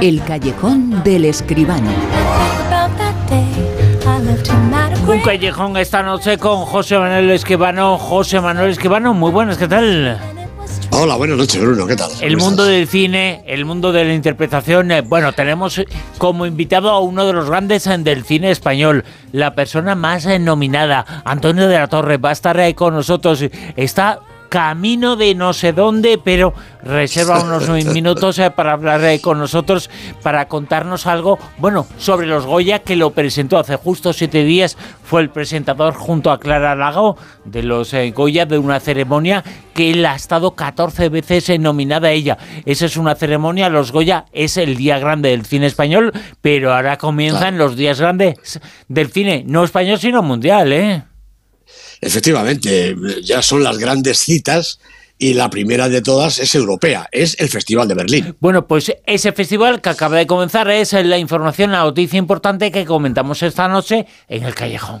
El callejón del escribano. Un callejón esta noche con José Manuel Esquivano. José Manuel Esquivano, muy buenas, ¿qué tal? Hola, buenas noches, Bruno, ¿qué tal? El mundo del cine, el mundo de la interpretación. eh, bueno, tenemos como invitado a uno de los grandes eh, del cine español, la persona más eh, nominada, Antonio de la Torre, va a estar ahí con nosotros. Está camino de no sé dónde, pero reserva unos minutos eh, para hablar eh, con nosotros, para contarnos algo, bueno, sobre los Goya, que lo presentó hace justo siete días, fue el presentador junto a Clara Lago de los eh, Goya, de una ceremonia que él ha estado 14 veces nominada a ella. Esa es una ceremonia, los Goya es el día grande del cine español, pero ahora comienzan Claro. los días grandes del cine, no español, sino mundial, ¿eh? Efectivamente, ya son las grandes citas y la primera de todas es europea, es el Festival de Berlín. Bueno, pues ese festival que acaba de comenzar es la información, la noticia importante que comentamos esta noche en el callejón.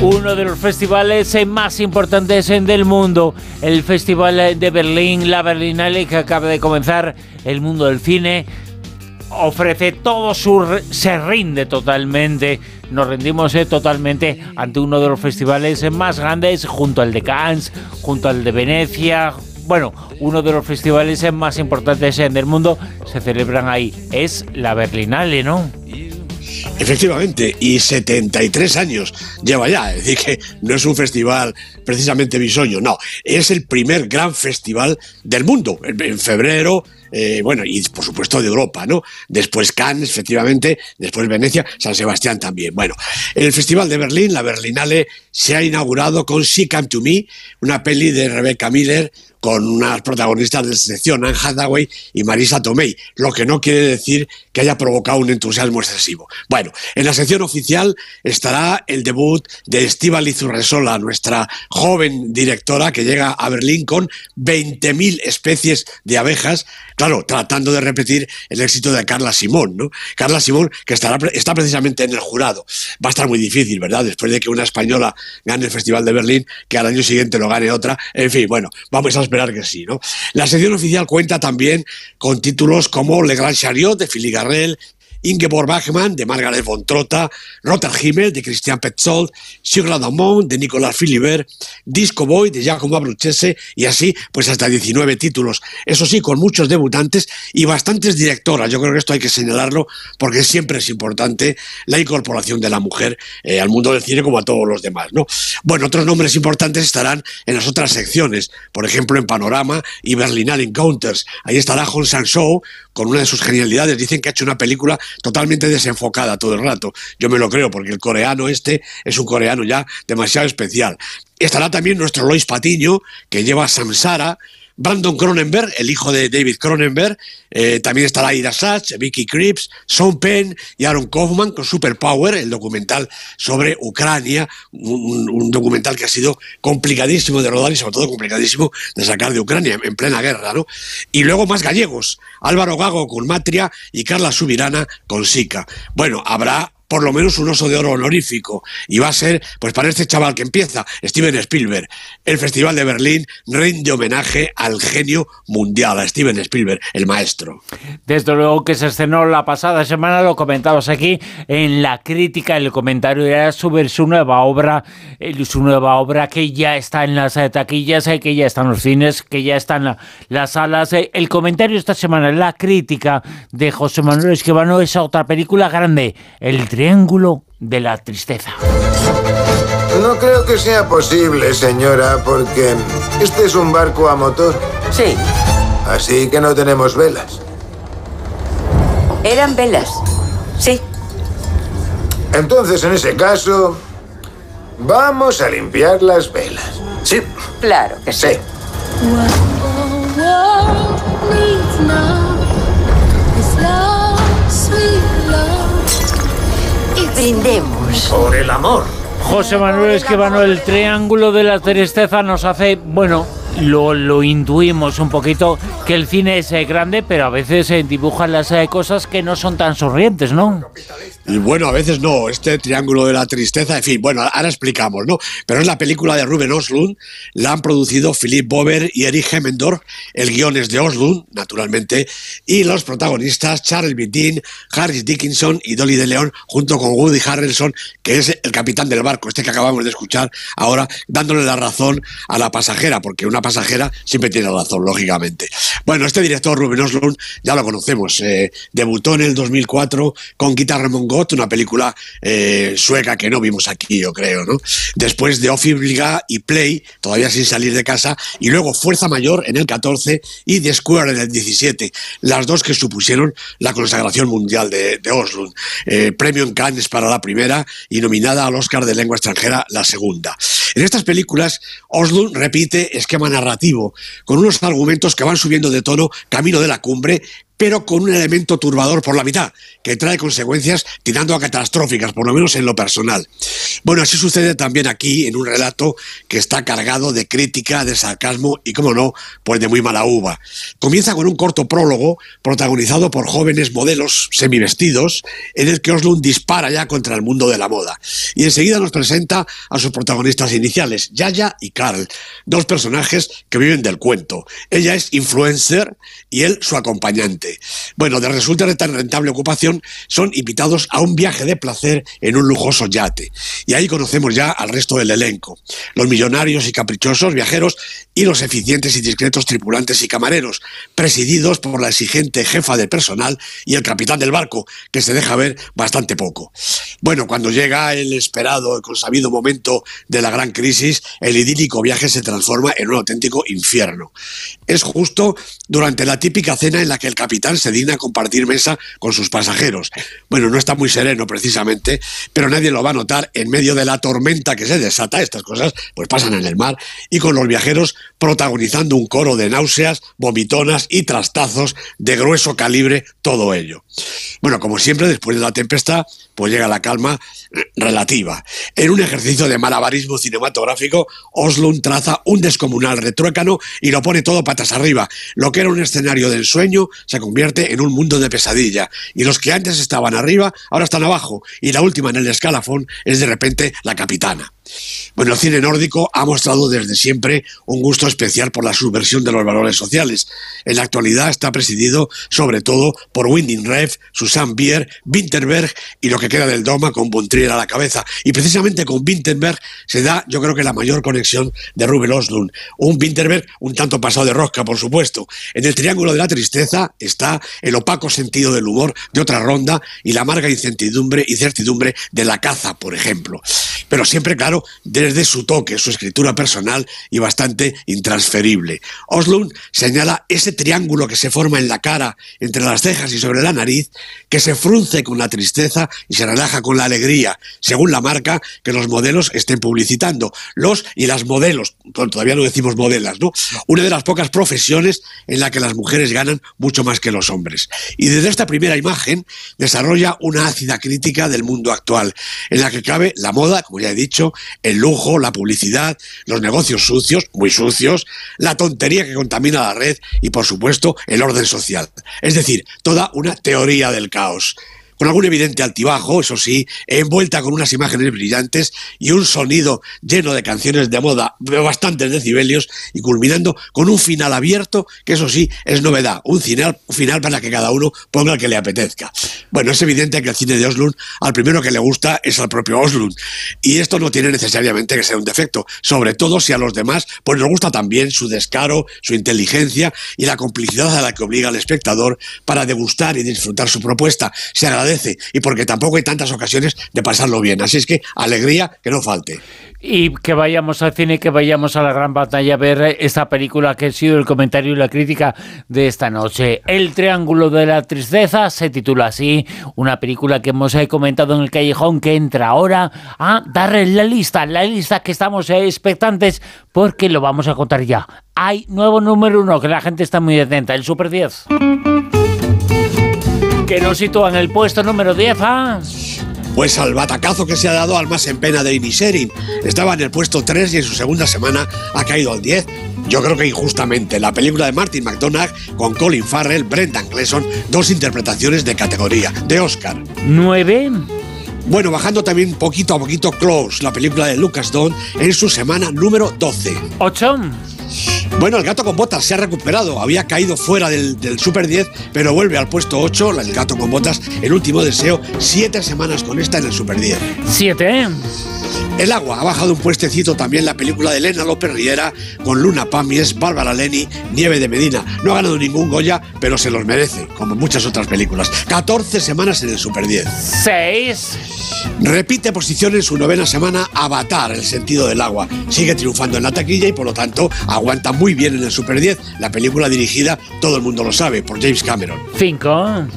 Uno de los festivales más importantes del mundo, el Festival de Berlín, la Berlinale, que acaba de comenzar, el mundo del cine, ofrece todo su... se rinde totalmente, nos rendimos eh, totalmente ante uno de los festivales más grandes, junto al de Cannes, junto al de Venecia, bueno, uno de los festivales eh, más importantes eh, del mundo, se celebran ahí, es la Berlinale, ¿no? Efectivamente, y 73 años lleva ya, es decir, que no es un festival precisamente bisoño, no, es el primer gran festival del mundo, en febrero, eh, bueno, y por supuesto de Europa, ¿no? Después Cannes, efectivamente, después Venecia, San Sebastián también. Bueno, el Festival de Berlín, la Berlinale, se ha inaugurado con She Come to Me, una peli de Rebecca Miller con unas protagonistas de excepción, Anne Hathaway y Marisa Tomei, lo que no quiere decir que haya provocado un entusiasmo excesivo. Bueno, en la sección oficial estará el debut de Estíbaliz Urresola, nuestra joven directora que llega a Berlín con 20.000 especies de abejas, claro, tratando de repetir el éxito de Carla Simón, ¿no? Carla Simón, que estará, está precisamente en el jurado. Va a estar muy difícil, ¿verdad? Después de que una española gane el Festival de Berlín, que al año siguiente lo gane otra. En fin, bueno, vamos a esperar que sí, ¿no? La sección oficial cuenta también con títulos como Le Grand Chariot de Philippe Garrel, Ingeborg Bachmann de Margaret von Trotta, Rotter Himmel de Christian Petzold, Sur la Damont de Nicolas Philibert, Disco Boy de Giacomo Abruzzese y así pues hasta 19 títulos. Eso sí, con muchos debutantes y bastantes directoras. Yo creo que esto hay que señalarlo porque siempre es importante la incorporación de la mujer eh, al mundo del cine como a todos los demás, ¿no? Bueno, otros nombres importantes estarán en las otras secciones, por ejemplo en Panorama y Berlinale Encounters. Ahí estará Hong Sang-soo con una de sus genialidades. Dicen que ha hecho una película totalmente desenfocada todo el rato. Yo me lo creo, porque el coreano este es un coreano ya demasiado especial. Estará también nuestro Lois Patiño, que lleva Samsara, Brandon Cronenberg, el hijo de David Cronenberg, eh, también estará Ida Sachs, Vicky Krieps, Sean Penn y Aaron Kaufman con Superpower, el documental sobre Ucrania, un, un documental que ha sido complicadísimo de rodar y sobre todo complicadísimo de sacar de Ucrania en plena guerra, ¿no? Y luego más gallegos, Álvaro Gago con Matria y Carla Subirana con Sica. Bueno, habrá por lo menos un oso de oro honorífico. Y va a ser, pues para este chaval que empieza, Steven Spielberg. El Festival de Berlín rinde homenaje al genio mundial, a Steven Spielberg, el maestro. Desde luego que se estrenó la pasada semana, lo comentabas aquí, en la crítica, el comentario era sobre su nueva obra, eh, su nueva obra que ya está en las eh, taquillas, eh, que ya está en los cines, que ya está en la- las salas. El comentario esta semana, la crítica de José Manuel Esquivano, esa otra película grande, El Triángulo de la Tristeza. No creo que sea posible, señora, porque este es un barco a motor, Sí, así que no tenemos velas. eran velas. Sí, Entonces, en ese caso, vamos a limpiar las velas. Sí, claro que sí. sí. Brindemos. Por el amor. José Manuel Esquivano, el triángulo de la tristeza nos hace, bueno, lo, lo intuimos un poquito, que el cine es eh, grande, pero a veces eh, dibuja las eh, cosas que no son tan sonrientes, ¿no? Y bueno, a veces no, este triángulo de la tristeza, en fin, bueno, ahora explicamos, ¿no? Pero es la película de Ruben Oslund, la han producido Philip Bober y Eric Hemmendorf, el guion es de Oslund, naturalmente, y los protagonistas Charles Dean, Harris Dickinson y Dolly de León, junto con Woody Harrelson, que es el capitán del barco, este que acabamos de escuchar ahora, dándole la razón a la pasajera, porque una pasajera siempre tiene razón, lógicamente. Bueno, este director, Ruben Oslund, ya lo conocemos, eh, debutó en el 2004 con Guitar Ramon una película eh, sueca que no vimos aquí, yo creo, ¿no? Después de Obliga y Play, todavía sin salir de casa, y luego Fuerza Mayor en el 14 y The Square en el 17, las dos que supusieron la consagración mundial de, de Oslo. Eh, premio en Cannes para la primera y nominada al Oscar de lengua extranjera la segunda. En estas películas, Oslo repite esquema narrativo, con unos argumentos que van subiendo de tono camino de la cumbre pero con un elemento turbador por la mitad, que trae consecuencias tirando a catastróficas, por lo menos en lo personal. Bueno, así sucede también aquí, en un relato que está cargado de crítica, de sarcasmo y, como no, pues de muy mala uva. Comienza con un corto prólogo protagonizado por jóvenes modelos semivestidos, en el que Oslund dispara ya contra el mundo de la moda. Y enseguida nos presenta a sus protagonistas iniciales, Yaya y Carl, dos personajes que viven del cuento. Ella es influencer y él su acompañante. Bueno, de resulta de tan rentable ocupación, son invitados a un viaje de placer en un lujoso yate. Y ahí conocemos ya al resto del elenco. Los millonarios y caprichosos viajeros y los eficientes y discretos tripulantes y camareros, presididos por la exigente jefa de personal y el capitán del barco, que se deja ver bastante poco. Bueno, cuando llega el esperado y consabido momento de la gran crisis, el idílico viaje se transforma en un auténtico infierno. Es justo durante la típica cena en la que el capitán se digna compartir mesa con sus pasajeros. Bueno, no está muy sereno precisamente, pero nadie lo va a notar en medio de la tormenta que se desata. Estas cosas pues pasan en el mar y con los viajeros protagonizando un coro de náuseas, vomitonas y trastazos de grueso calibre, todo ello. Bueno, como siempre, después de la tempestad, pues llega la calma relativa. En un ejercicio de malabarismo cinematográfico, Oslund traza un descomunal retruécano y lo pone todo patas arriba. Lo que era un escenario de ensueño se convierte en un mundo de pesadilla. Y los que antes estaban arriba, ahora están abajo. Y la última en el escalafón es de repente la capitana. Bueno, el cine nórdico ha mostrado desde siempre un gusto especial por la subversión de los valores sociales. En la actualidad está presidido sobre todo por Winding Ref, Susan Bier, Winterberg y lo que queda del Doma con Bontrier a la cabeza. Y precisamente con Winterberg se da, yo creo que la mayor conexión de Ruben Oslund. Un Winterberg un tanto pasado de rosca, por supuesto. En el triángulo de la tristeza está el opaco sentido del humor de otra ronda y la amarga incertidumbre y certidumbre de la caza, por ejemplo. Pero siempre, claro, desde su toque, su escritura personal y bastante intransferible. Oslund señala ese triángulo que se forma en la cara, entre las cejas y sobre la nariz, que se frunce con la tristeza y se relaja con la alegría, según la marca que los modelos estén publicitando. Los y las modelos, todavía no decimos modelas, ¿no? Una de las pocas profesiones en la que las mujeres ganan mucho más que los hombres. Y desde esta primera imagen desarrolla una ácida crítica del mundo actual, en la que cabe la moda, como ya he dicho, el lujo, la publicidad, los negocios sucios, muy sucios, la tontería que contamina la red y, por supuesto, el orden social. Es decir, toda una teoría del caos con algún evidente altibajo, eso sí, envuelta con unas imágenes brillantes y un sonido lleno de canciones de moda de bastantes decibelios y culminando con un final abierto, que eso sí, es novedad, un final, final para que cada uno ponga el que le apetezca. Bueno, es evidente que el cine de Oslund al primero que le gusta es al propio Oslund, y esto no tiene necesariamente que ser un defecto, sobre todo si a los demás pues nos gusta también su descaro, su inteligencia y la complicidad a la que obliga al espectador para degustar y disfrutar su propuesta. Se agradece y porque tampoco hay tantas ocasiones de pasarlo bien. Así es que alegría que no falte. Y que vayamos al cine, que vayamos a la gran batalla a ver esta película que ha sido el comentario y la crítica de esta noche. El Triángulo de la Tristeza se titula así, una película que hemos eh, comentado en el callejón que entra ahora a darle la lista, la lista que estamos eh, expectantes porque lo vamos a contar ya. Hay nuevo número uno, que la gente está muy atenta, el Super 10 que nos sitúa en el puesto número 10 a... Pues al batacazo que se ha dado al más en pena de Inisherin. Estaba en el puesto 3 y en su segunda semana ha caído al 10. Yo creo que injustamente. La película de Martin McDonagh con Colin Farrell, Brendan Gleeson, dos interpretaciones de categoría, de Oscar. 9. Bueno, bajando también poquito a poquito Close, la película de Lucas Don, en su semana número 12. 8. Bueno, el gato con botas se ha recuperado. Había caído fuera del, del Super 10, pero vuelve al puesto 8. El gato con botas, el último deseo. Siete semanas con esta en el Super 10. 7. El agua ha bajado un puestecito también la película de Elena López Riera con Luna Pamies, Bárbara Leni, Nieve de Medina. No ha ganado ningún Goya, pero se los merece, como muchas otras películas. 14 semanas en el Super 10. 6. Repite posición en su novena semana Avatar, el sentido del agua. Sigue triunfando en la taquilla y por lo tanto aguanta muy bien en el Super 10. La película dirigida, todo el mundo lo sabe, por James Cameron. 5.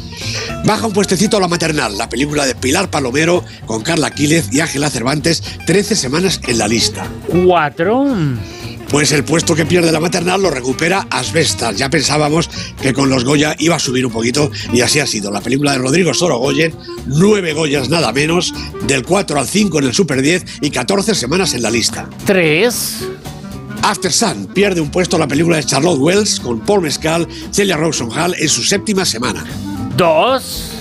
Baja un puestecito a la maternal, la película de Pilar Palomero con Carla Quílez y Ángela Cervantes, 13 semanas en la lista. 4. Pues el puesto que pierde la maternal lo recupera Asbestas. Ya pensábamos que con los Goya iba a subir un poquito y así ha sido. La película de Rodrigo Sorogoyen, nueve Goyas nada menos, del 4 al 5 en el Super 10 y 14 semanas en la lista. 3. After Sun pierde un puesto la película de Charlotte Wells con Paul Mescal, Celia Rawson Hall en su séptima semana. 2.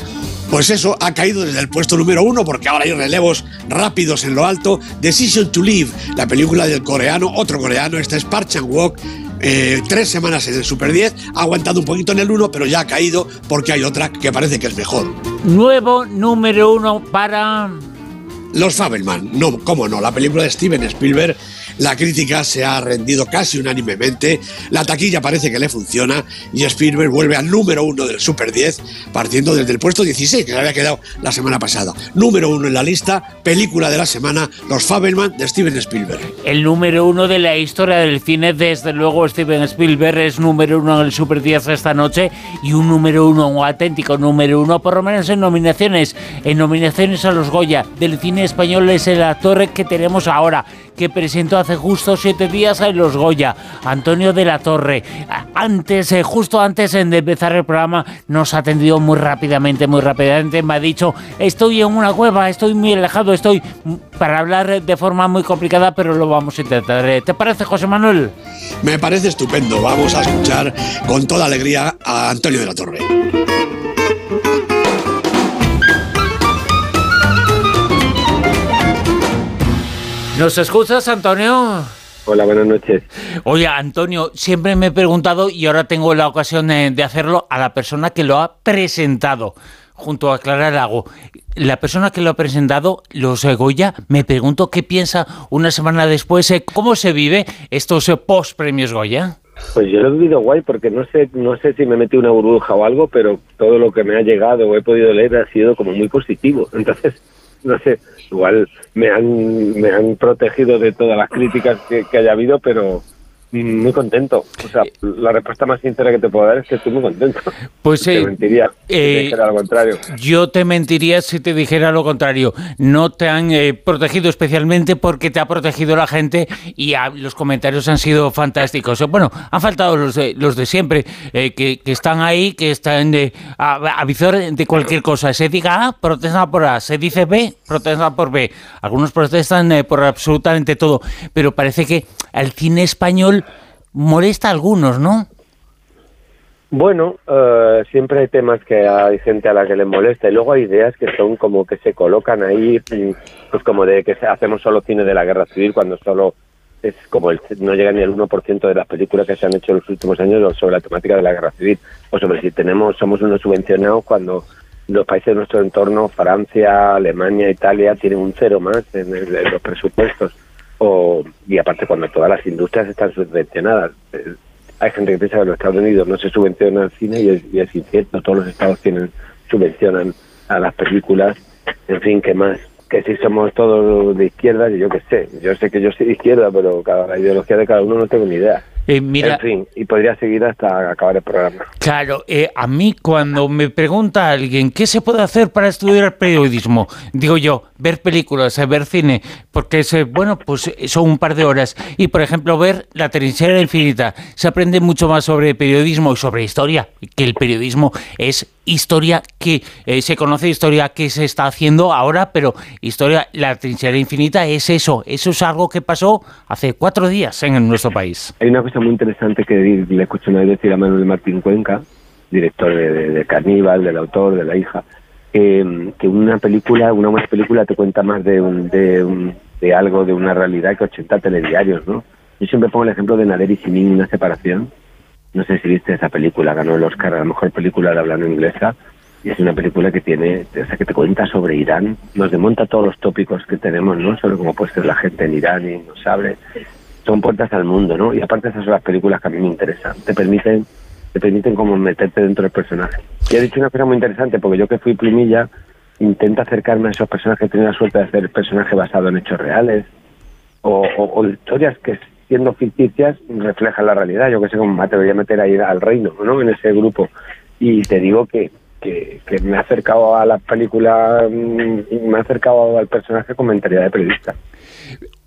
Pues eso ha caído desde el puesto número uno porque ahora hay relevos rápidos en lo alto. Decision to Live, la película del coreano, otro coreano, este es Park Chan-wook. eh, tres semanas en el Super 10, ha aguantado un poquito en el 1, pero ya ha caído porque hay otra que parece que es mejor. Nuevo número 1 para. Los Fabelman, no, cómo no, la película de Steven Spielberg, la crítica se ha rendido casi unánimemente, la taquilla parece que le funciona y Spielberg vuelve al número uno del Super 10, partiendo desde el puesto 16, que le había quedado la semana pasada. Número uno en la lista, película de la semana, Los Fabelman de Steven Spielberg. El número uno de la historia del cine, desde luego Steven Spielberg es número uno en el Super 10 esta noche y un número uno, un auténtico número uno, por lo menos en nominaciones, en nominaciones a los Goya del cine español es el actor que tenemos ahora, que presentó hace justo siete días en los Goya, Antonio de la Torre. Antes, eh, justo antes de empezar el programa, nos ha atendido muy rápidamente, muy rápidamente, me ha dicho, estoy en una cueva, estoy muy alejado, estoy para hablar de forma muy complicada, pero lo vamos a intentar. ¿Te parece, José Manuel? Me parece estupendo, vamos a escuchar con toda alegría a Antonio de la Torre. ¿Nos escuchas, Antonio? Hola, buenas noches. Oye, Antonio, siempre me he preguntado y ahora tengo la ocasión eh, de hacerlo a la persona que lo ha presentado junto a Clara Lago. La persona que lo ha presentado, los Goya, me pregunto qué piensa una semana después, eh, cómo se vive estos eh, post-premios Goya. Pues yo lo he vivido guay porque no sé, no sé si me metí una burbuja o algo, pero todo lo que me ha llegado o he podido leer ha sido como muy positivo. Entonces, no sé, igual me han, me han protegido de todas las críticas que, que haya habido, pero muy contento. O sea, la respuesta más sincera que te puedo dar es que estoy muy contento. Pues te eh, mentiría si te eh, dijera lo contrario. Yo te mentiría si te dijera lo contrario. No te han eh, protegido especialmente porque te ha protegido la gente y los comentarios han sido fantásticos. Eh, Bueno, han faltado los de, los de siempre, eh, que, que están ahí, que están de, a, a visor de cualquier cosa. Se diga A, protestan por A. Se dice B, protestan por B. Algunos protestan eh, por absolutamente todo. Pero parece que al cine español molesta a algunos, ¿no? Bueno, eh, siempre hay temas que hay gente a la que le molesta y luego hay ideas que son como que se colocan ahí, mm, pues como de que hacemos solo cine de la guerra civil cuando solo es como el, no llega ni el 1% de las películas que se han hecho en los últimos años sobre la temática de la guerra civil o sobre si tenemos somos unos subvencionados cuando los países de nuestro entorno, Francia, Alemania, Italia, tienen un cero más en, el- en los presupuestos. O, y aparte cuando todas las industrias están subvencionadas. Eh, hay gente que piensa que en los Estados Unidos no se subvenciona el cine y es, y incierto. Todos los estados tienen subvencionan a las películas. En fin, ¿qué más? Que si somos todos de izquierda, yo qué sé. Yo sé que yo soy de izquierda, pero cada la ideología de cada uno no tengo ni idea. Eh, mira, En fin, y podría seguir hasta acabar el programa. Claro, eh, a mí cuando me pregunta alguien qué se puede hacer para estudiar periodismo, digo yo, ver películas, eh, ver cine, porque es, eh, bueno, pues eh, son un par de horas. Y por ejemplo, ver La trinchera infinita. Se aprende mucho más sobre periodismo y sobre historia, que el periodismo es historia que eh, se conoce, historia que se está haciendo ahora, pero historia, la trinchera infinita es eso, eso es algo que pasó hace cuatro días en nuestro país. Hay una cosa muy interesante que le escucho una vez decir a Manuel Martín Cuenca, director de, de, Caníbal, del autor, de la hija, que una película, una buena película te cuenta más de, un, de, de algo, de una realidad que 80 telediarios, ¿no? Yo siempre pongo el ejemplo de Nader y Simin, una separación, no sé si viste esa película, ganó el Oscar a la mejor película de hablando inglesa. Y es una película que tiene, o sea, que te cuenta sobre Irán, nos demonta todos los tópicos que tenemos, ¿no? Sobre cómo puede ser la gente en Irán y nos abre. Son puertas al mundo, ¿no? Y aparte esas son las películas que a mí me interesan. Te permiten, te permiten como meterte dentro del personaje. Y he dicho una cosa muy interesante, porque yo que fui plumilla, intento acercarme a esos personajes que tienen la suerte de hacer personajes basados en hechos reales, o, o historias que siendo ficticias, refleja la realidad. Yo que sé cómo te voy a meter ahí al reino, ¿no? En ese grupo. Y te digo que, que, me ha acercado a la película, mm, me ha acercado al personaje con mentalidad de periodista.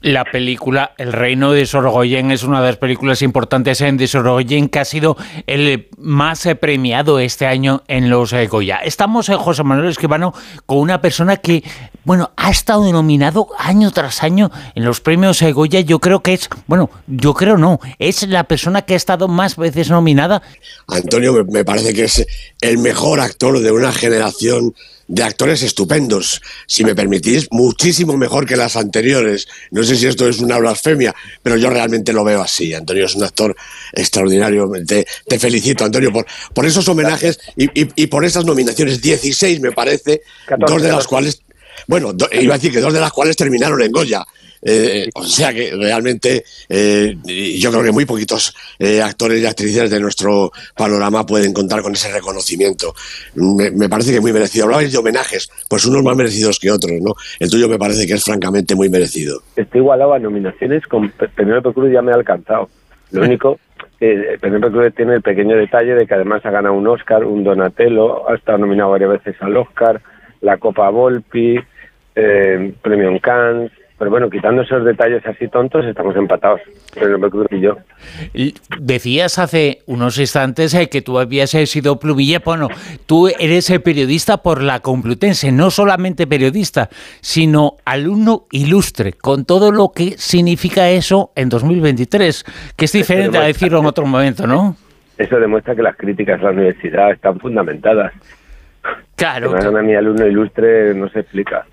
La película El Reino de Sorgoyen es una de las películas importantes en de Sorgoyen que ha sido el más eh, premiado este año en los eh, Goya. Estamos, en eh, José Manuel Escribano, con una persona que, bueno, ha estado nominado año tras año en los premios Goya. Yo creo que es, bueno, yo creo no, es la persona que ha estado más veces nominada. Antonio me parece que es el mejor actor de una generación de actores estupendos, si me permitís, muchísimo mejor que las anteriores. No sé si esto es una blasfemia, pero yo realmente lo veo así. Antonio es un actor extraordinario. Te, felicito, Antonio, por, por esos homenajes y, y, por esas nominaciones. 16, me parece, dos de las cuales, bueno, iba a decir que dos de las cuales terminaron en Goya. Eh, o sea que realmente eh, yo creo que muy poquitos eh, actores y actrices de nuestro panorama pueden contar con ese reconocimiento. Me, parece que es muy merecido. Hablabais de homenajes, pues unos más merecidos que otros, ¿no? El tuyo me parece que es francamente muy merecido. Estoy igualado a nominaciones con Penélope Cruz ya me ha alcanzado. Lo único eh, Penélope Cruz tiene el pequeño detalle de que además ha ganado un Oscar, un Donatello, ha estado nominado varias veces al Oscar, la Copa Volpi, eh, Premio Cannes, pero bueno, quitando esos detalles así tontos, estamos empatados, pero Cruz y yo. Decías hace unos instantes eh, que tú habías eh, sido plumilla. Bueno, tú eres el periodista por la Complutense, no solamente periodista, sino alumno ilustre, con todo lo que significa eso en 2023, que es diferente a decirlo en otro momento, ¿no? Eso demuestra que las críticas a la universidad están fundamentadas Claro. Que a mi alumno ilustre no se explica.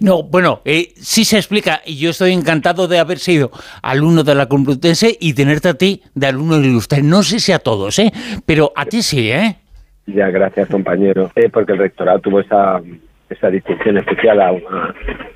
No, bueno, eh, sí se explica y yo estoy encantado de haber sido alumno de la Complutense y tenerte a ti de alumno ilustre. No sé si a todos, ¿eh? Pero a ti sí, ¿eh? Ya, gracias, compañero. Eh, porque el rectorado tuvo esa esa distinción especial a,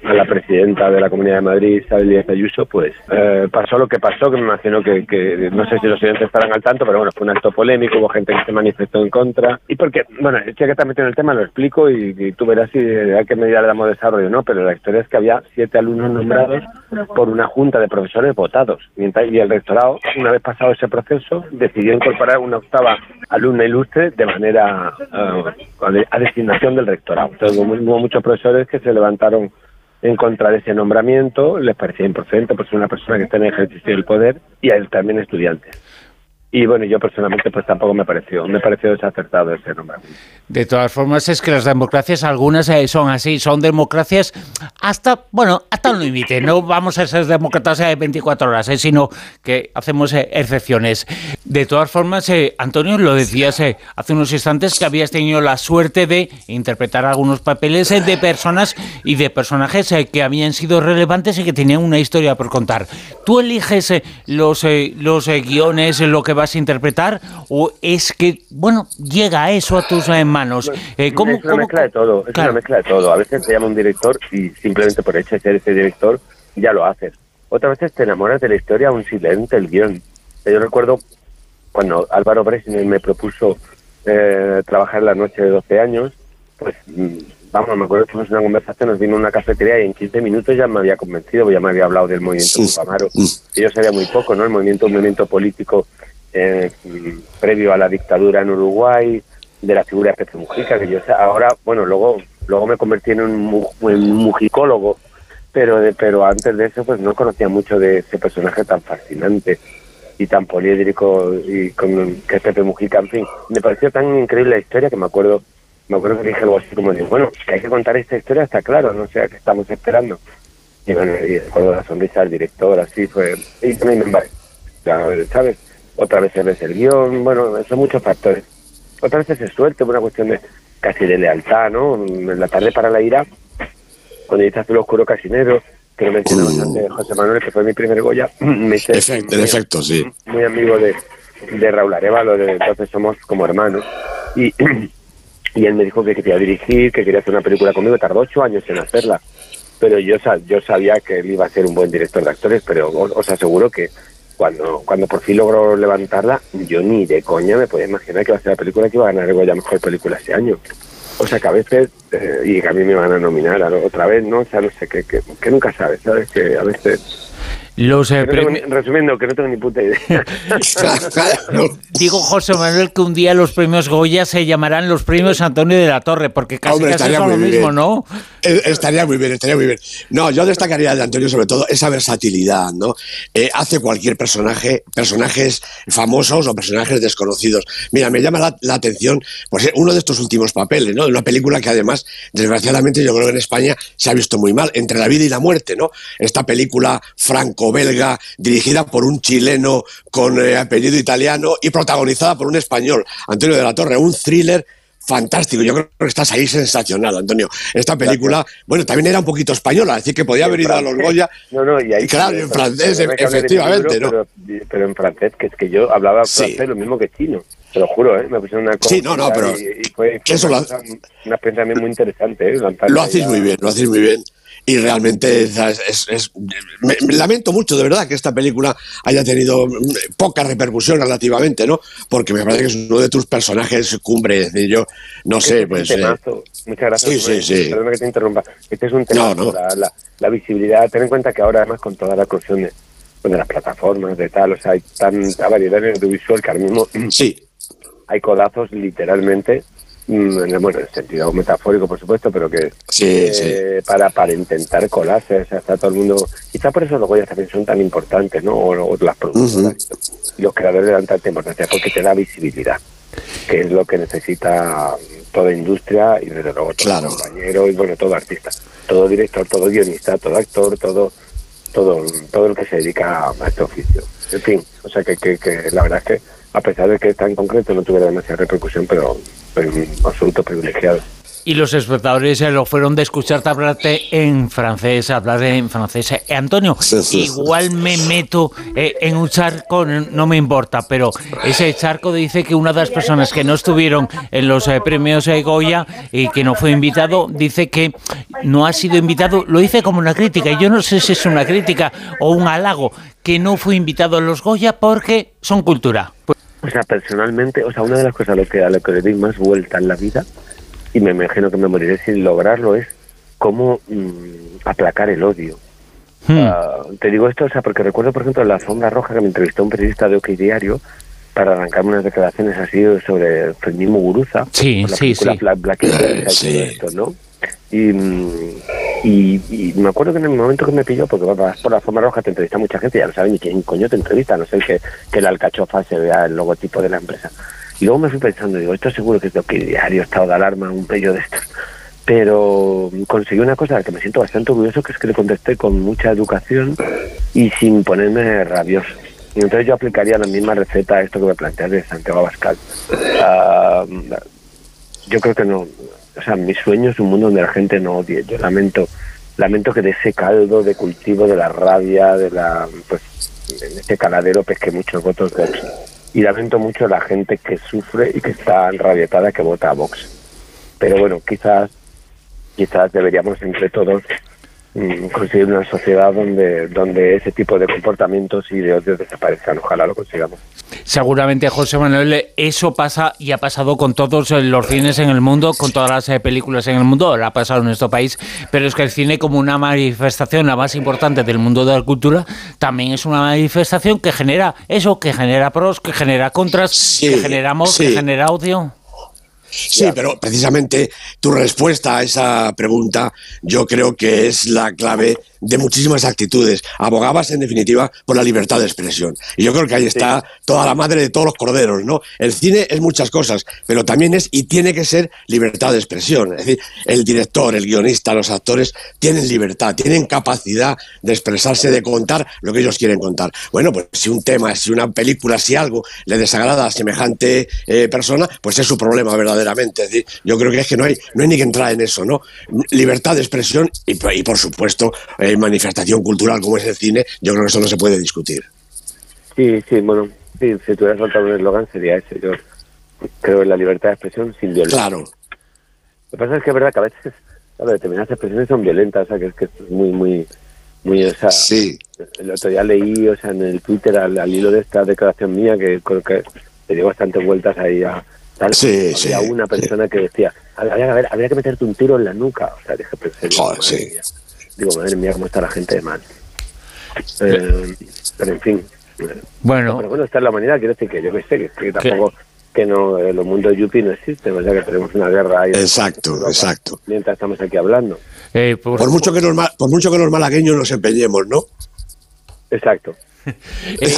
la presidenta de la Comunidad de Madrid, Isabel Díaz Ayuso, pues eh, pasó lo que pasó, que me imagino que, no sé si los oyentes estarán al tanto, pero bueno, fue un acto polémico, hubo gente que se manifestó en contra. Y porque, bueno, ya que también en el tema lo explico y, tú verás si a qué medida le damos desarrollo no, pero la historia es que había siete alumnos nombrados por una junta de profesores votados. Y el rectorado, una vez pasado ese proceso, decidió incorporar una octava alumna ilustre de manera uh, a designación del rectorado. Entonces, hubo muchos profesores que se levantaron en contra de ese nombramiento, les parecía improcedente por ser una persona que está en el ejercicio del poder y a él también estudiantes. Y bueno, yo personalmente pues tampoco me pareció, me pareció desacertado ese nombramiento. De todas formas es que las democracias, algunas eh, son así, son democracias hasta, bueno, hasta un límite. No vamos a ser demócratas de 24 horas, eh, sino que hacemos eh, excepciones. De todas formas, Antonio, lo decías hace unos instantes que habías tenido la suerte de interpretar algunos papeles de personas y de personajes que habían sido relevantes y que tenían una historia por contar. ¿Tú eliges los, los guiones, lo que vas a interpretar o es que, bueno, llega eso a tus eh, manos? Eh, ¿cómo, es una mezcla de todo, es una mezcla de todo. A veces te llama un director y simplemente por hecho de ser ese director ya lo haces. Otras veces te enamoras de la historia un silente, el guion. Yo recuerdo cuando Álvaro Bresner me propuso eh, trabajar la noche de 12 años, pues mm, vamos, me acuerdo que tuvimos una conversación, nos vino a una cafetería y en 15 minutos ya me había convencido, ya me había hablado del movimiento Amaro. Y yo sabía muy poco, ¿no? El movimiento, un movimiento político eh, previo a la dictadura en Uruguay, de la figura de Pepe Mujica, que yo ahora, bueno, luego luego me convertí en un, mujicólogo, pero pero antes de eso pues no conocía mucho de ese personaje tan fascinante y tan poliédrico y con que es Pepe Mujica, en fin, me pareció tan increíble la historia que me acuerdo me acuerdo que dije algo así como de, bueno, que hay que contar esta historia, está claro, no sé a qué estamos esperando. Y bueno, y recuerdo la sonrisa del director, así fue, y también, vale, ya, ¿sabes? Otra vez se ves el guion, bueno, son muchos factores. Otras veces es suerte, una cuestión de casi de lealtad, ¿no? En la tarde para la ira, cuando dice azul oscuro casi negro, que lo mencionabas Mm. antes, José Manuel, que fue mi primer Goya, me Efecto, sí. muy amigo de, de Raúl Arevalo, de entonces somos como hermanos. Y, y él me dijo que quería dirigir, que quería hacer una película conmigo, tardó ocho años en hacerla. Pero yo, yo sabía que él iba a ser un buen director de actores, pero os aseguro que cuando, cuando por fin logró levantarla, yo ni de coña me podía imaginar que iba a ser la película que iba a ganar el Goya Mejor Película ese año. O sea que a veces, eh, y que a mí me van a nominar a- otra vez, ¿no? O sea, no sé, que, que, que nunca sabes, ¿sabes? Que a veces... Los eh, no ni- resumiendo, que no tengo ni puta idea. Digo, José Manuel, que un día los premios Goya se llamarán los premios Antonio de la Torre, porque casi, Hombre, casi estaría son lo mismo. ¿no? Eh, Estaría muy bien, estaría muy bien. No, yo destacaría de Antonio sobre todo esa versatilidad, ¿no? Eh, hace cualquier personaje, personajes famosos o personajes desconocidos. Mira, me llama la, la atención pues, eh, uno de estos últimos papeles, ¿no? De una película que además, desgraciadamente, yo creo que en España se ha visto muy mal, Entre la vida y la muerte, ¿no? Esta película franco-belga dirigida por un chileno con eh, apellido italiano y protagonizada por un español, Antonio de la Torre, un thriller fantástico. Yo creo que estás ahí sensacional, Antonio. Esta película, bueno, también era un poquito española, es decir, que podía haber ido a los Goya. No, no, y ahí Claro, en francés, efectivamente, libro, Pero, pero en francés, que es que yo hablaba Sí. francés lo mismo que chino. Te lo juro, ¿eh? Me pusieron una Sí, no, no, pero y, y fue, eso lo una, cosa- una experiencia también muy interesante, ¿eh? Lo a- muy bien, lo hacéis muy bien. Y realmente es, es- es- me, me lamento mucho, de verdad, que esta película haya tenido mm, poca repercusión relativamente, ¿no? Porque me parece que es uno de tus personajes cumbre. Es decir, yo no sé, pues. eh. Muchas gracias. sí, sí, sí. Perdona que te interrumpa. Este es un tema. No, no. La, la, la visibilidad. Ten en cuenta que ahora, además, con toda la cuestión de, pues, de las plataformas, de tal, o sea, hay tanta variedad en audiovisual que ahora mismo sí, hay codazos literalmente, bueno, en el sentido metafórico, por supuesto, pero que sí, eh, para, para intentar colarse, o sea, está todo el mundo, quizá por eso los Goya también son tan importantes, ¿no? O, o las productoras y los creadores le dan tanta importancia, porque te da visibilidad, que es lo que necesita toda industria y desde luego todo Claro. compañero y bueno, todo artista, todo director, todo guionista, todo actor, todo todo todo el que se dedica a este oficio. En fin, o sea que, que, que la verdad es que a pesar de que tan concreto no tuviera demasiada repercusión, pero un absoluto privilegiado. Y los espectadores eh, lo fueron de escucharte hablarte en francés, hablar en francés. Eh, Antonio, Sí, sí. igual me meto eh, en un charco, no me importa, pero ese charco dice que una de las personas que no estuvieron en los eh, premios eh, Goya y que no fue invitado, dice que no ha sido invitado, lo dice como una crítica, y yo no sé si es una crítica o un halago, que no fue invitado a los Goya porque son cultura. Pues, O sea, personalmente, o sea, una de las cosas a lo que, a lo que le doy más vuelta en la vida, y me imagino que me moriré sin lograrlo, es cómo mm, aplacar el odio. hmm, Ah, te digo esto, o sea, porque recuerdo, por ejemplo, en la alfombra roja que me entrevistó un periodista de OK Diario para arrancarme unas declaraciones así sobre Fermín Muguruza. Sí, la sí, película sí. Black, Black y Sí. todo esto, ¿no? Y, mm, y, y me acuerdo que en el momento que me pilló, porque vas por la alfombra roja, te entrevista mucha gente, ya no saben ni quién coño te entrevista, no sé que, que la alcachofa se vea el logotipo de la empresa. Y luego me fui pensando, digo, esto seguro que es de OK Diario, Estado de Alarma, un pello de estos pero conseguí una cosa que me siento bastante orgulloso, que es que le contesté con mucha educación y sin ponerme rabioso. Y entonces yo aplicaría la misma receta a esto que me planteas de Santiago Abascal. Ah, yo creo que no. O sea, mi sueño es un mundo donde la gente no odie. Yo lamento, lamento que de ese caldo de cultivo de la rabia, de la, pues, en este caladero pesque muchos votos Vox. Y lamento mucho la gente que sufre y que está enrabietada que vota a Vox. Pero bueno, quizás quizás deberíamos entre todos conseguir una sociedad donde donde ese tipo de comportamientos y de odio desaparezcan. Ojalá lo consigamos. Seguramente, José Manuel, eso pasa y ha pasado con todos eh, los cines en el mundo, con todas las eh, películas en el mundo, ahora ha pasado en nuestro país, pero es que el cine como una manifestación, la más importante del mundo de la cultura, también es una manifestación que genera eso, que genera pros, que genera contras, Sí, que genera amor, que sí. genera odio. Sí, pero precisamente tu respuesta a esa pregunta yo creo que es la clave de muchísimas actitudes. Abogabas, en definitiva, por la libertad de expresión. Y yo creo que ahí está toda la madre de todos los corderos, ¿no? El cine es muchas cosas, pero también es y tiene que ser libertad de expresión. Es decir, el director, el guionista, los actores tienen libertad, tienen capacidad de expresarse, de contar lo que ellos quieren contar. Bueno, pues si un tema, si una película, si algo le desagrada a semejante eh, persona, pues es su problema verdaderamente. Es decir, yo creo que es que no hay, no hay ni que entrar en eso, ¿no? Libertad de expresión y, por supuesto, eh, manifestación cultural como es el cine, yo creo que eso no se puede discutir. Sí, sí, bueno, si tuvieras faltado un eslogan sería ese. Yo creo en la libertad de expresión sin violencia. Claro. Lo que pasa es que es verdad que a veces determinadas expresiones son violentas, o sea, que es que es muy, muy, muy, o sea, sí. el otro día leí, o sea, en el Twitter al, hilo de esta declaración mía que creo que le dio bastantes vueltas ahí a tal. Sí, había una persona que decía, había, había, que meterte un tiro en la nuca, o sea, dije, pero Joder, sí. Digo, madre mía, cómo está la gente de mal. Eh, pero en fin. Bueno. Pero bueno, está en la humanidad, quiero decir que yo que sé, que, tampoco que no, el mundo Yupi no existe, o sea que tenemos una guerra ahí. Exacto, exacto. Mientras estamos aquí hablando. Eh, por, mucho que los, por mucho que los malagueños nos empeñemos, ¿no? Exacto. Eh,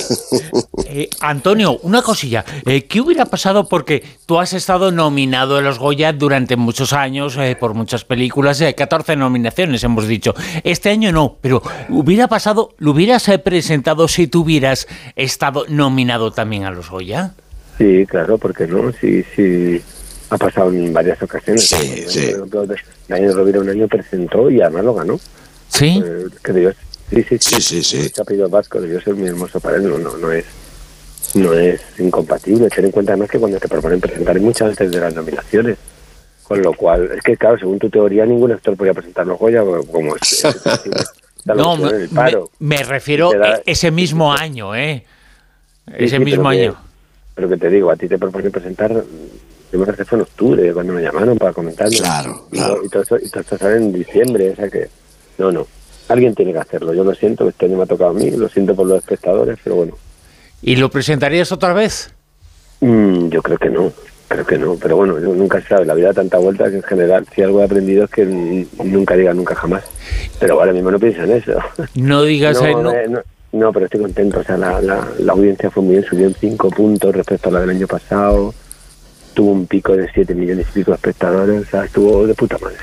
eh, Antonio, una cosilla. ¿Qué hubiera pasado? Porque tú has estado nominado a los Goya durante muchos años por muchas películas, 14 nominaciones hemos dicho. Este año no, pero hubiera pasado, ¿lo hubieras presentado si tú hubieras estado nominado también a los Goya? Sí, claro, porque no, sí, sí, ha pasado en varias ocasiones. Sí, sí. Daniel Rovira un año presentó y además lo ganó. Sí. Eh, que Dios, sí, sí, sí, sí, sí. Vasco, Dios es muy hermoso para él, no, no, no es no es incompatible. Ten en cuenta además que cuando te proponen presentar hay muchas antes de las nominaciones. Con lo cual, es que claro, según tu teoría, ningún actor podía presentar los Goya como es, no, me, me, refiero a ese mismo año, ¿eh? Ese mismo año. Pero que te digo, a ti te proponen presentar, yo me que fue en octubre cuando me llamaron para comentarme. Claro, claro. Y, todo esto, y todo esto sale en diciembre, o sea que, no, no. Alguien tiene que hacerlo. Yo lo siento, este año me ha tocado a mí, lo siento por los espectadores, pero bueno. ¿Y lo presentarías otra vez? Mm, yo creo que no, creo que no. Pero bueno, nunca se sabe. La vida da tanta vuelta que en general, si algo he aprendido es que nunca diga nunca jamás. Pero ahora mismo no pienso en eso. No digas no, no. No, pero estoy contento. O sea, la, la, la audiencia fue muy bien, subió en 5 puntos respecto a la del año pasado tuvo un pico de 7 millones y pico de espectadores, o sea, estuvo de puta madre.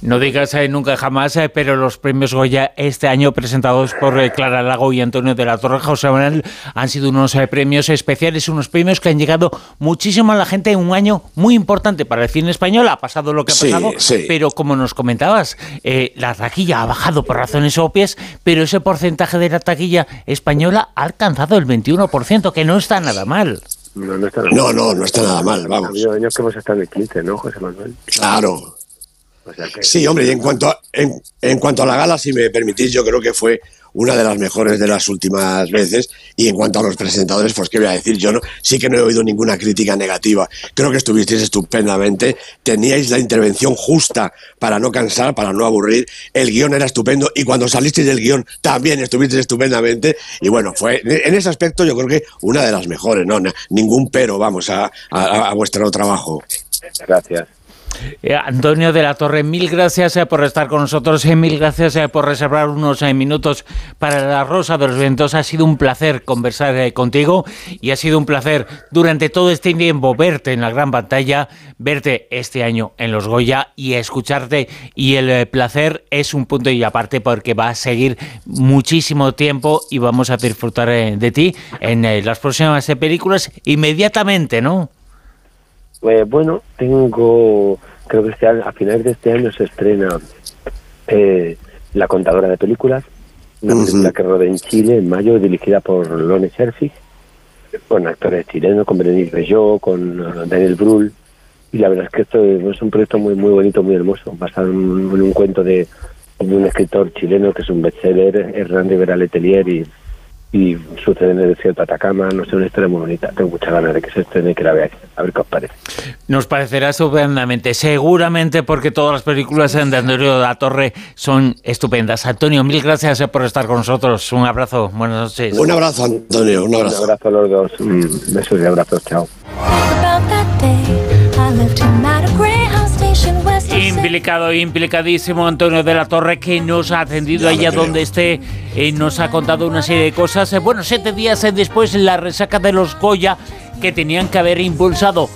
No digas eh, nunca jamás, eh, pero los premios Goya este año presentados por eh, Clara Lago y Antonio de la Torre José Manuel han sido unos premios especiales, unos premios que han llegado muchísimo a la gente en un año muy importante para el cine español, ha pasado lo que ha pasado, pero como nos comentabas, la taquilla ha bajado por razones obvias, pero ese porcentaje de la taquilla española ha alcanzado el 21%, que no está nada mal. No, no está nada no, No, no está nada mal, vamos. Ha habido años que hemos estado en el 15, ¿no, José Manuel? Claro. Sí, hombre, y en cuanto, a, en, en, cuanto a la gala, si me permitís, yo creo que fue una de las mejores de las últimas veces. Y en cuanto a los presentadores, pues qué voy a decir, yo no, sí que no he oído ninguna crítica negativa. Creo que estuvisteis estupendamente, teníais la intervención justa para no cansar, para no aburrir, el guion era estupendo y cuando salisteis del guion también estuvisteis estupendamente. Y bueno, fue en ese aspecto yo creo que una de las mejores, ¿no? Ningún pero, vamos, a, a, a vuestro trabajo. Gracias. Eh, Antonio de la Torre, mil gracias eh, por estar con nosotros, eh, mil gracias por reservar unos minutos para la Rosa de los Vientos. Ha sido un placer conversar contigo y ha sido un placer durante todo este tiempo verte en la gran pantalla, verte este año en los Goya y escucharte. Y el placer es un punto y aparte porque va a seguir muchísimo tiempo y vamos a disfrutar de ti en las próximas películas inmediatamente, ¿no? Eh, bueno, tengo, creo que este a finales de este año se estrena eh, La contadora de películas, una película que rodea en Chile en mayo, dirigida por Lone Scherfig, con actores chilenos, con Benedict Reyó, con uh, Daniel Brühl, y la verdad es que esto es un proyecto muy muy bonito, muy hermoso, basado en un, cuento de, de, un escritor chileno que es un bestseller, Hernán Rivera Letelier, y y sucede en el desierto de Atacama, no sé, una historia muy bonita. Tengo muchas ganas de que se estrene y que la veáis. A ver qué os parece. Nos parecerá estupendamente, seguramente porque todas las películas de Antonio de la Torre son estupendas. Antonio, mil gracias por estar con nosotros. Un abrazo, buenas noches. Un abrazo, Antonio, un abrazo. Un abrazo a los dos. Besos y abrazos, chao. Implicado, implicadísimo Antonio de la Torre, que nos ha atendido allá donde esté, eh, nos ha contado una serie de cosas. Eh, bueno, siete días eh, después, la resaca de los Goya, que tenían que haber impulsado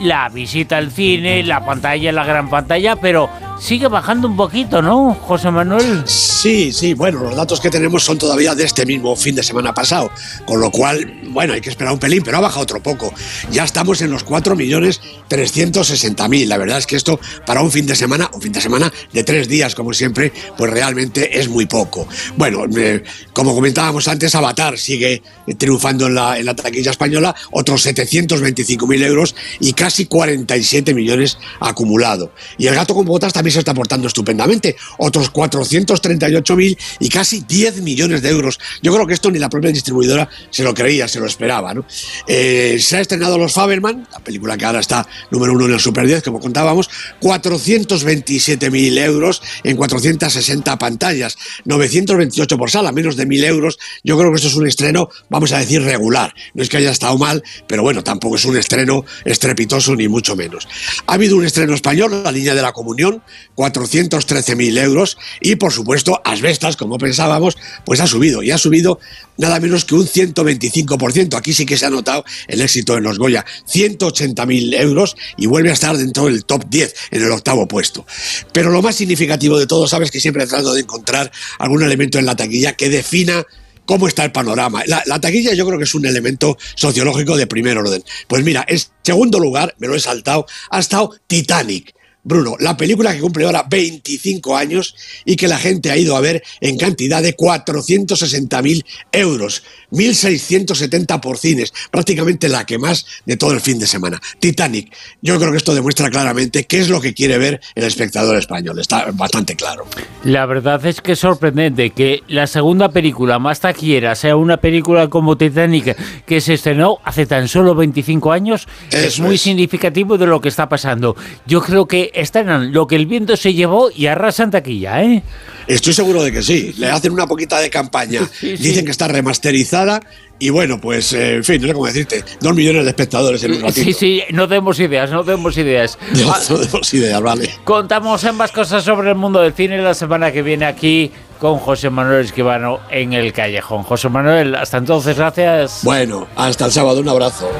la visita al cine, la pantalla, la gran pantalla, pero sigue bajando un poquito, ¿no, José Manuel? Sí, sí, bueno, los datos que tenemos son todavía de este mismo fin de semana pasado, con lo cual, bueno, hay que esperar un pelín, pero ha bajado otro poco. Ya estamos en los 4.360.000. La verdad es que esto para un fin de semana, un fin de semana de tres días, como siempre, pues realmente es muy poco. Bueno, eh, como comentábamos antes, Avatar sigue triunfando en la, en la taquilla española, otros 725.000 euros y casi 47 millones acumulado. Y el gato con botas también se está portando estupendamente, otros 438.000 y casi 10 millones de euros. Yo creo que esto ni la propia distribuidora se lo creía, se lo esperaba. ¿no? Eh, se ha estrenado Los Faberman, la película que ahora está número uno en el Super 10, como contábamos, 427.000 euros en 460 pantallas, 928 por sala, menos de 1.000 euros. Yo creo que esto es un estreno, vamos a decir, regular. No es que haya estado mal, pero bueno, tampoco es un estreno estrepitoso ni mucho menos. Ha habido un estreno español, La Línea de la Comunión, 413.000 euros y, por supuesto, Asbestas, como pensábamos, pues ha subido y ha subido nada menos que un 125%. Aquí sí que se ha notado el éxito en los Goya, 180.000 euros y vuelve a estar dentro del top 10, en el octavo puesto. Pero lo más significativo de todo, sabes que siempre he tratado de encontrar algún elemento en la taquilla que defina cómo está el panorama. La, la, taquilla yo creo que es un elemento sociológico de primer orden. Pues mira, en segundo lugar, me lo he saltado, ha estado Titanic. Bruno, la película que cumple ahora 25 años y que la gente ha ido a ver en cantidad de 460.000 euros, 1.670 por cines, prácticamente la que más de todo el fin de semana. Titanic, yo creo que esto demuestra claramente qué es lo que quiere ver el espectador español, está bastante claro. La verdad es que es sorprendente que la segunda película más taquillera sea una película como Titanic que se estrenó hace tan solo 25 años, Eso es muy es. significativo de lo que está pasando. Yo creo que estrenan lo que el viento se llevó y arrasan taquilla, ¿eh? Estoy seguro de que sí. Le hacen una poquita de campaña. Sí, sí. Dicen que está remasterizada. Y bueno, pues, eh, en fin, no sé cómo decirte. Dos millones de espectadores en un ratito. Sí, sí, no demos ideas, no demos ideas. No, Ah, no tenemos ideas, vale. Contamos ambas cosas sobre el mundo del cine la semana que viene aquí con José Manuel Esquivano en el Callejón. José Manuel, hasta entonces, gracias. Bueno, hasta el sábado. Un abrazo.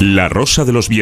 La Rosa de los Vientos.